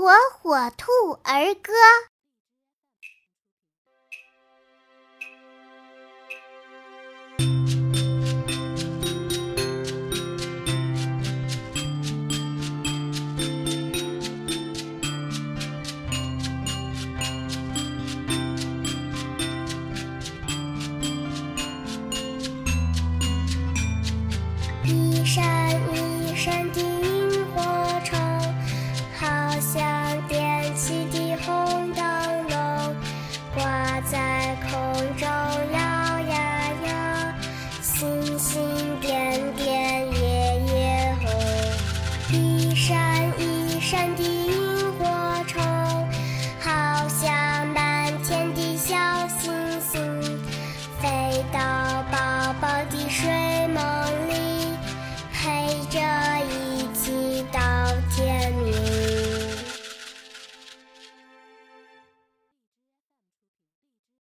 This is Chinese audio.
火火兔儿歌。在空中摇呀摇，星星点点，夜夜红。